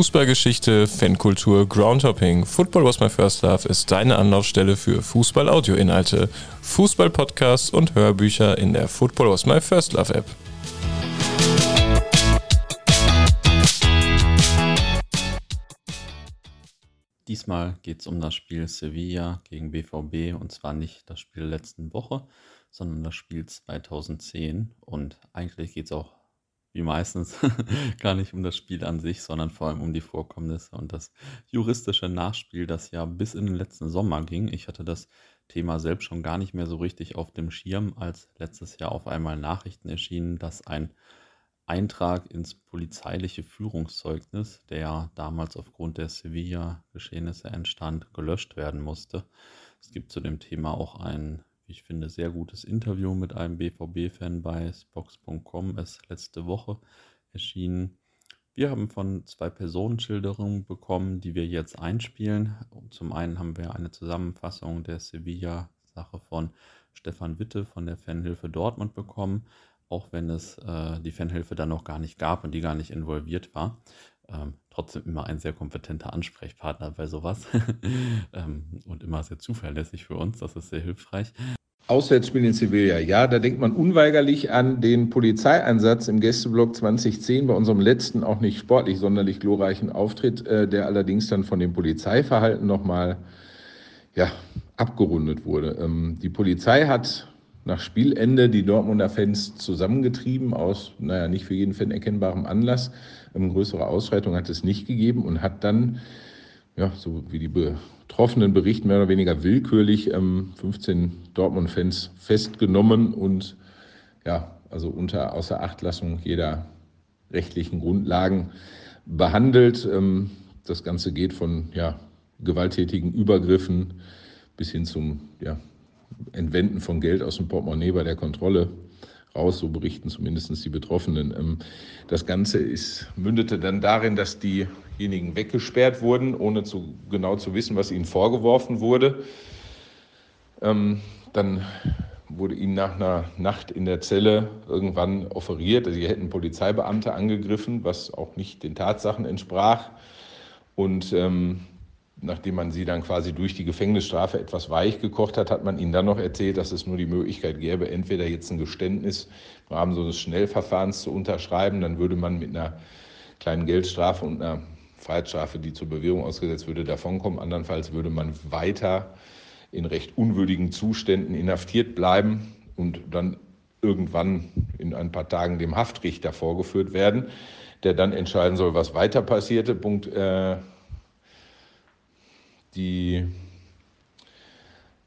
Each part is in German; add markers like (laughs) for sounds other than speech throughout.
Fußballgeschichte, Fankultur, Groundhopping. Football was my first love ist deine Anlaufstelle für Fußball-Audio-Inhalte, Fußball-Podcasts und Hörbücher in der Football was my first love App. Diesmal geht es um das Spiel Sevilla gegen BVB und zwar nicht das Spiel letzten Woche, sondern das Spiel 2010. Und eigentlich geht es auch wie meistens, (laughs) gar nicht um das Spiel an sich, sondern vor allem um die Vorkommnisse und das juristische Nachspiel, das ja bis in den letzten Sommer ging. Ich hatte das Thema selbst schon gar nicht mehr so richtig auf dem Schirm, als letztes Jahr auf einmal Nachrichten erschienen, dass ein Eintrag ins polizeiliche Führungszeugnis, der damals aufgrund der Sevilla-Geschehnisse entstand, gelöscht werden musste. Es gibt zu dem Thema auch ein ich finde, sehr gutes Interview mit einem BVB-Fan bei Spox.com ist letzte Woche erschienen. Wir haben von zwei Personenschilderungen bekommen, die wir jetzt einspielen. Zum einen haben wir eine Zusammenfassung der Sevilla-Sache von Stefan Witte von der Fanhilfe Dortmund bekommen, auch wenn es äh, die Fanhilfe dann noch gar nicht gab und die gar nicht involviert war. Ähm, trotzdem immer ein sehr kompetenter Ansprechpartner bei sowas (laughs) ähm, und immer sehr zuverlässig für uns. Das ist sehr hilfreich. Auswärtsspiel in Sevilla. Ja, da denkt man unweigerlich an den Polizeieinsatz im Gästeblock 2010 bei unserem letzten, auch nicht sportlich sonderlich glorreichen Auftritt, äh, der allerdings dann von dem Polizeiverhalten nochmal ja, abgerundet wurde. Ähm, die Polizei hat nach Spielende die Dortmunder Fans zusammengetrieben aus, naja, nicht für jeden Fan erkennbarem Anlass. Eine ähm, größere Ausschreitung hat es nicht gegeben und hat dann, ja, so wie die Betroffenen berichten, mehr oder weniger willkürlich ähm, 15 Dortmund-Fans festgenommen und ja, also unter Außerachtlassung jeder rechtlichen Grundlagen behandelt. Ähm, das Ganze geht von ja, gewalttätigen Übergriffen bis hin zum ja, Entwenden von Geld aus dem Portemonnaie bei der Kontrolle raus, so berichten zumindest die Betroffenen. Ähm, das Ganze ist, mündete dann darin, dass diejenigen weggesperrt wurden, ohne zu, genau zu wissen, was ihnen vorgeworfen wurde. Ähm, dann wurde ihnen nach einer Nacht in der Zelle irgendwann offeriert, sie hätten Polizeibeamte angegriffen, was auch nicht den Tatsachen entsprach. Und ähm, nachdem man sie dann quasi durch die Gefängnisstrafe etwas weich gekocht hat, hat man ihnen dann noch erzählt, dass es nur die Möglichkeit gäbe, entweder jetzt ein Geständnis im Rahmen so eines Schnellverfahrens zu unterschreiben, dann würde man mit einer kleinen Geldstrafe und einer Freiheitsstrafe, die zur Bewährung ausgesetzt würde, davonkommen. Andernfalls würde man weiter in recht unwürdigen Zuständen inhaftiert bleiben und dann irgendwann in ein paar Tagen dem Haftrichter vorgeführt werden, der dann entscheiden soll, was weiter passierte. Punkt äh, die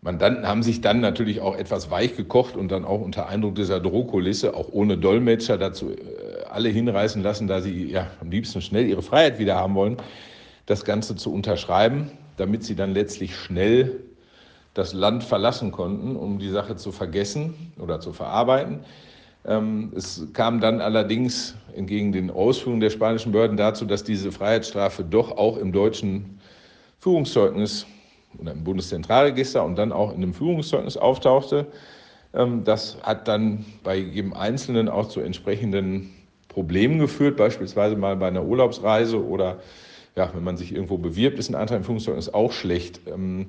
Mandanten haben sich dann natürlich auch etwas weich gekocht und dann auch unter Eindruck dieser Drohkulisse, auch ohne Dolmetscher, dazu äh, alle hinreißen lassen, da sie ja am liebsten schnell ihre Freiheit wieder haben wollen, das Ganze zu unterschreiben, damit sie dann letztlich schnell das Land verlassen konnten, um die Sache zu vergessen oder zu verarbeiten. Ähm, es kam dann allerdings entgegen den Ausführungen der spanischen Behörden dazu, dass diese Freiheitsstrafe doch auch im deutschen Führungszeugnis oder im Bundeszentralregister und dann auch in dem Führungszeugnis auftauchte. Ähm, das hat dann bei jedem Einzelnen auch zu entsprechenden Problemen geführt, beispielsweise mal bei einer Urlaubsreise oder ja, wenn man sich irgendwo bewirbt, ist ein Antrag im Führungszeugnis auch schlecht. Ähm,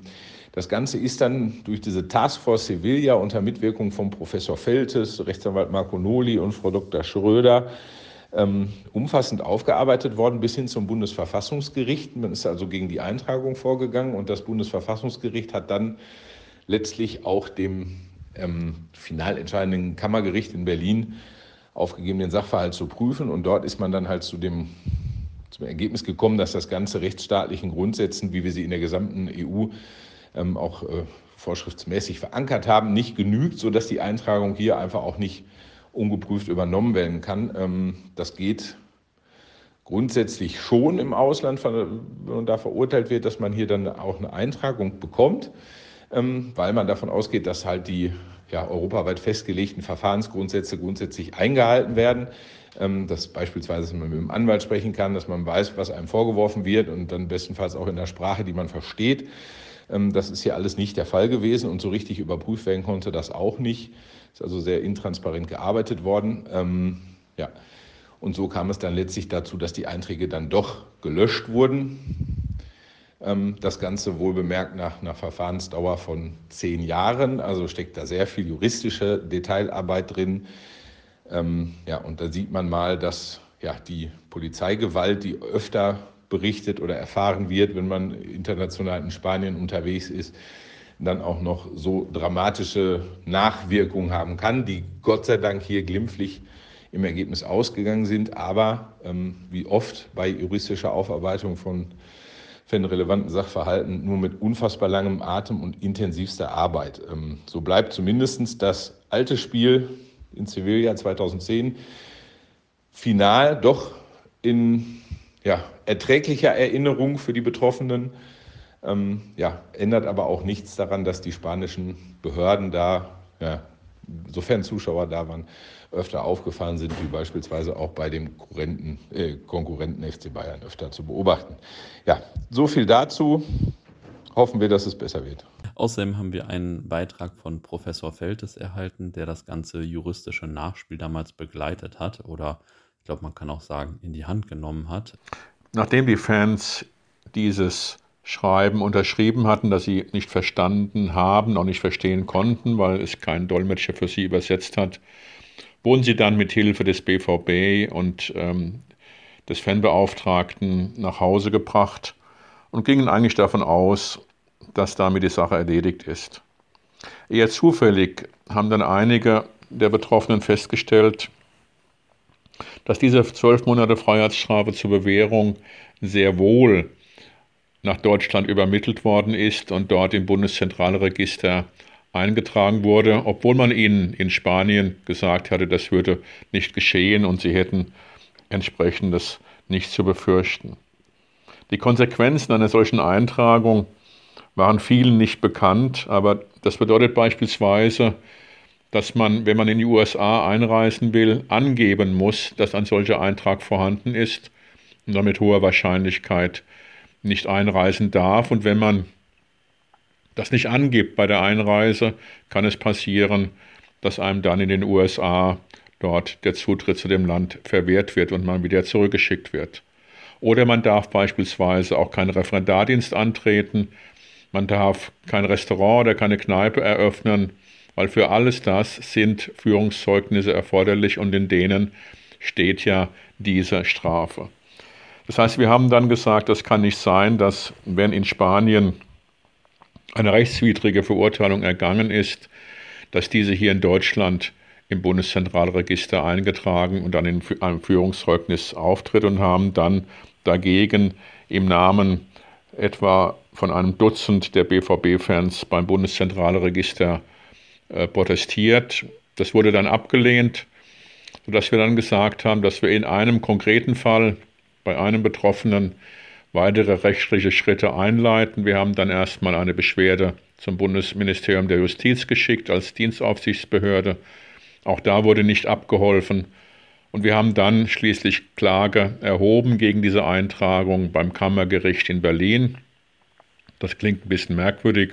das Ganze ist dann durch diese Taskforce Sevilla unter Mitwirkung von Professor Feltes, Rechtsanwalt Marco Noli und Frau Dr. Schröder ähm, umfassend aufgearbeitet worden bis hin zum Bundesverfassungsgericht. Man ist also gegen die Eintragung vorgegangen und das Bundesverfassungsgericht hat dann letztlich auch dem ähm, final entscheidenden Kammergericht in Berlin aufgegeben, den Sachverhalt zu prüfen. Und dort ist man dann halt zu dem, zum Ergebnis gekommen, dass das Ganze rechtsstaatlichen Grundsätzen, wie wir sie in der gesamten EU ähm, auch äh, vorschriftsmäßig verankert haben, nicht genügt, sodass die Eintragung hier einfach auch nicht ungeprüft übernommen werden kann. Ähm, das geht grundsätzlich schon im Ausland, wenn man da verurteilt wird, dass man hier dann auch eine Eintragung bekommt, ähm, weil man davon ausgeht, dass halt die ja, europaweit festgelegten Verfahrensgrundsätze grundsätzlich eingehalten werden. Ähm, dass beispielsweise dass man mit dem Anwalt sprechen kann, dass man weiß, was einem vorgeworfen wird und dann bestenfalls auch in der Sprache, die man versteht. Das ist hier alles nicht der Fall gewesen und so richtig überprüft werden konnte das auch nicht. Ist also sehr intransparent gearbeitet worden. Ähm, ja. Und so kam es dann letztlich dazu, dass die Einträge dann doch gelöscht wurden. Ähm, das Ganze wohl bemerkt nach einer Verfahrensdauer von zehn Jahren. Also steckt da sehr viel juristische Detailarbeit drin. Ähm, ja, und da sieht man mal, dass ja, die Polizeigewalt, die öfter berichtet oder erfahren wird, wenn man international in Spanien unterwegs ist, dann auch noch so dramatische Nachwirkungen haben kann, die Gott sei Dank hier glimpflich im Ergebnis ausgegangen sind, aber ähm, wie oft bei juristischer Aufarbeitung von, von relevanten Sachverhalten nur mit unfassbar langem Atem und intensivster Arbeit. Ähm, so bleibt zumindest das alte Spiel in Sevilla 2010 final doch in ja, erträglicher Erinnerung für die Betroffenen. Ähm, ja, ändert aber auch nichts daran, dass die spanischen Behörden da, ja, sofern Zuschauer da waren, öfter aufgefallen sind, wie beispielsweise auch bei dem Konkurrenten, äh, Konkurrenten FC Bayern öfter zu beobachten. Ja, so viel dazu. Hoffen wir, dass es besser wird. Außerdem haben wir einen Beitrag von Professor Feltes erhalten, der das ganze juristische Nachspiel damals begleitet hat oder ich glaube, man kann auch sagen, in die Hand genommen hat. Nachdem die Fans dieses Schreiben unterschrieben hatten, das sie nicht verstanden haben, auch nicht verstehen konnten, weil es kein Dolmetscher für sie übersetzt hat, wurden sie dann mit Hilfe des BVB und ähm, des Fanbeauftragten nach Hause gebracht und gingen eigentlich davon aus, dass damit die Sache erledigt ist. Eher zufällig haben dann einige der Betroffenen festgestellt, dass diese zwölf Monate Freiheitsstrafe zur Bewährung sehr wohl nach Deutschland übermittelt worden ist und dort im Bundeszentralregister eingetragen wurde, obwohl man ihnen in Spanien gesagt hatte, das würde nicht geschehen und sie hätten entsprechendes nicht zu befürchten. Die Konsequenzen einer solchen Eintragung waren vielen nicht bekannt, aber das bedeutet beispielsweise, dass man, wenn man in die USA einreisen will, angeben muss, dass ein solcher Eintrag vorhanden ist und damit hoher Wahrscheinlichkeit nicht einreisen darf. Und wenn man das nicht angibt bei der Einreise, kann es passieren, dass einem dann in den USA dort der Zutritt zu dem Land verwehrt wird und man wieder zurückgeschickt wird. Oder man darf beispielsweise auch keinen Referendardienst antreten, man darf kein Restaurant oder keine Kneipe eröffnen, weil für alles das sind Führungszeugnisse erforderlich und in denen steht ja diese Strafe. Das heißt, wir haben dann gesagt, das kann nicht sein, dass wenn in Spanien eine rechtswidrige Verurteilung ergangen ist, dass diese hier in Deutschland im Bundeszentralregister eingetragen und dann in einem Führungszeugnis auftritt und haben dann dagegen im Namen etwa von einem Dutzend der BVB-Fans beim Bundeszentralregister äh, protestiert. Das wurde dann abgelehnt, sodass wir dann gesagt haben, dass wir in einem konkreten Fall bei einem Betroffenen weitere rechtliche Schritte einleiten. Wir haben dann erstmal eine Beschwerde zum Bundesministerium der Justiz geschickt als Dienstaufsichtsbehörde. Auch da wurde nicht abgeholfen. Und wir haben dann schließlich Klage erhoben gegen diese Eintragung beim Kammergericht in Berlin. Das klingt ein bisschen merkwürdig,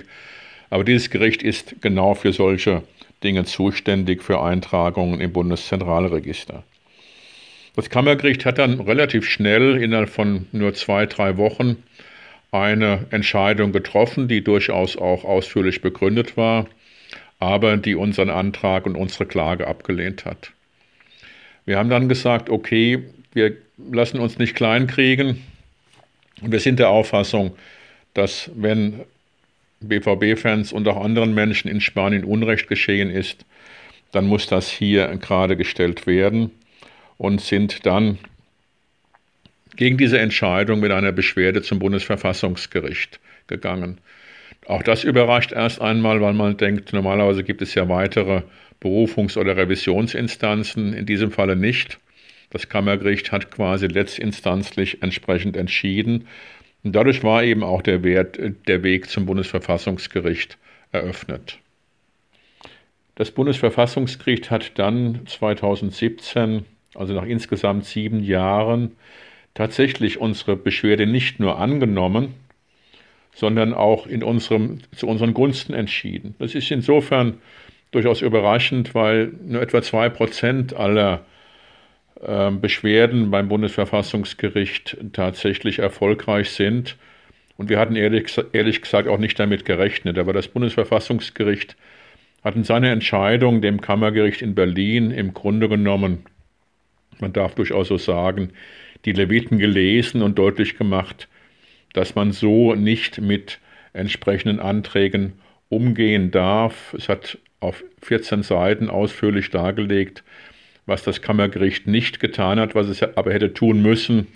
aber dieses Gericht ist genau für solche Dinge zuständig, für Eintragungen im Bundeszentralregister. Das Kammergericht hat dann relativ schnell, innerhalb von nur zwei, drei Wochen, eine Entscheidung getroffen, die durchaus auch ausführlich begründet war, aber die unseren Antrag und unsere Klage abgelehnt hat. Wir haben dann gesagt, okay, wir lassen uns nicht kleinkriegen und wir sind der Auffassung, dass wenn BVB-Fans und auch anderen Menschen in Spanien Unrecht geschehen ist, dann muss das hier gerade gestellt werden und sind dann gegen diese Entscheidung mit einer Beschwerde zum Bundesverfassungsgericht gegangen. Auch das überrascht erst einmal, weil man denkt, normalerweise gibt es ja weitere Berufungs- oder Revisionsinstanzen, in diesem Falle nicht. Das Kammergericht hat quasi letztinstanzlich entsprechend entschieden und dadurch war eben auch der, Wert, der Weg zum Bundesverfassungsgericht eröffnet. Das Bundesverfassungsgericht hat dann 2017, also nach insgesamt sieben Jahren, tatsächlich unsere Beschwerde nicht nur angenommen, sondern auch in unserem, zu unseren Gunsten entschieden. Das ist insofern durchaus überraschend, weil nur etwa zwei Prozent aller äh, Beschwerden beim Bundesverfassungsgericht tatsächlich erfolgreich sind. Und wir hatten ehrlich, ehrlich gesagt auch nicht damit gerechnet. Aber das Bundesverfassungsgericht hat in seiner Entscheidung dem Kammergericht in Berlin im Grunde genommen, man darf durchaus so sagen, die Leviten gelesen und deutlich gemacht, dass man so nicht mit entsprechenden Anträgen umgehen darf. Es hat auf 14 Seiten ausführlich dargelegt, was das Kammergericht nicht getan hat, was es aber hätte tun müssen,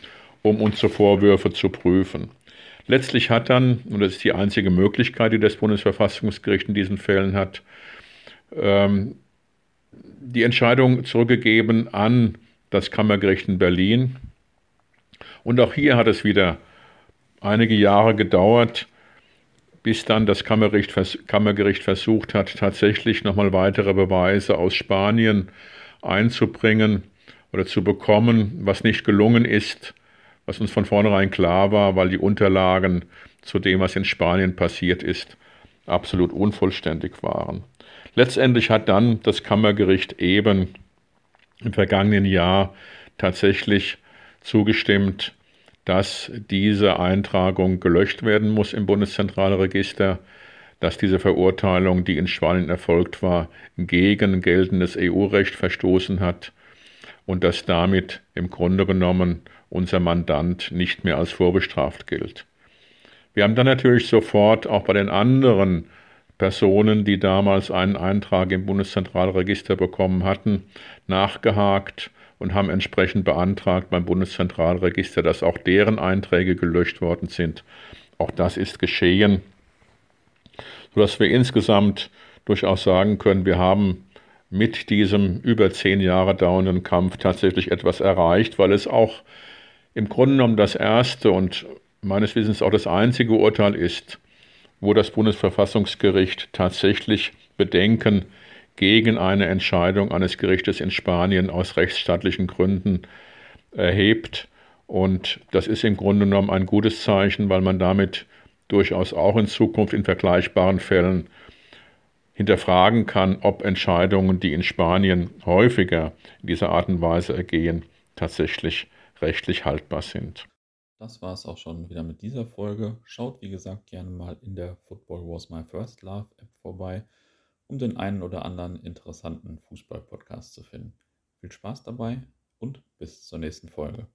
um unsere Vorwürfe zu prüfen. Letztlich hat dann, und das ist die einzige Möglichkeit, die das Bundesverfassungsgericht in diesen Fällen hat, ähm, die Entscheidung zurückgegeben an das Kammergericht in Berlin. Und auch hier hat es wieder einige Jahre gedauert, bis dann das Kammergericht, Kammergericht versucht hat, tatsächlich nochmal weitere Beweise aus Spanien einzubringen oder zu bekommen, was nicht gelungen ist, was uns von vornherein klar war, weil die Unterlagen zu dem, was in Spanien passiert ist, absolut unvollständig waren. Letztendlich hat dann das Kammergericht eben im vergangenen Jahr tatsächlich zugestimmt, dass diese Eintragung gelöscht werden muss im Bundeszentralregister, dass diese Verurteilung, die in Spanien erfolgt war, gegen geltendes EU-Recht verstoßen hat und dass damit im Grunde genommen unser Mandant nicht mehr als vorbestraft gilt. Wir haben dann natürlich sofort auch bei den anderen Personen, die damals einen Eintrag im Bundeszentralregister bekommen hatten, nachgehakt und haben entsprechend beantragt beim Bundeszentralregister, dass auch deren Einträge gelöscht worden sind. Auch das ist geschehen, sodass wir insgesamt durchaus sagen können, wir haben mit diesem über zehn Jahre dauernden Kampf tatsächlich etwas erreicht, weil es auch im Grunde genommen das erste und meines Wissens auch das einzige Urteil ist, wo das Bundesverfassungsgericht tatsächlich Bedenken gegen eine Entscheidung eines Gerichtes in Spanien aus rechtsstaatlichen Gründen erhebt. Und das ist im Grunde genommen ein gutes Zeichen, weil man damit durchaus auch in Zukunft in vergleichbaren Fällen hinterfragen kann, ob Entscheidungen, die in Spanien häufiger in dieser Art und Weise ergehen, tatsächlich rechtlich haltbar sind. Das war es auch schon wieder mit dieser Folge. Schaut wie gesagt gerne mal in der Football Was My First Love App vorbei um den einen oder anderen interessanten Fußball-Podcast zu finden. Viel Spaß dabei und bis zur nächsten Folge.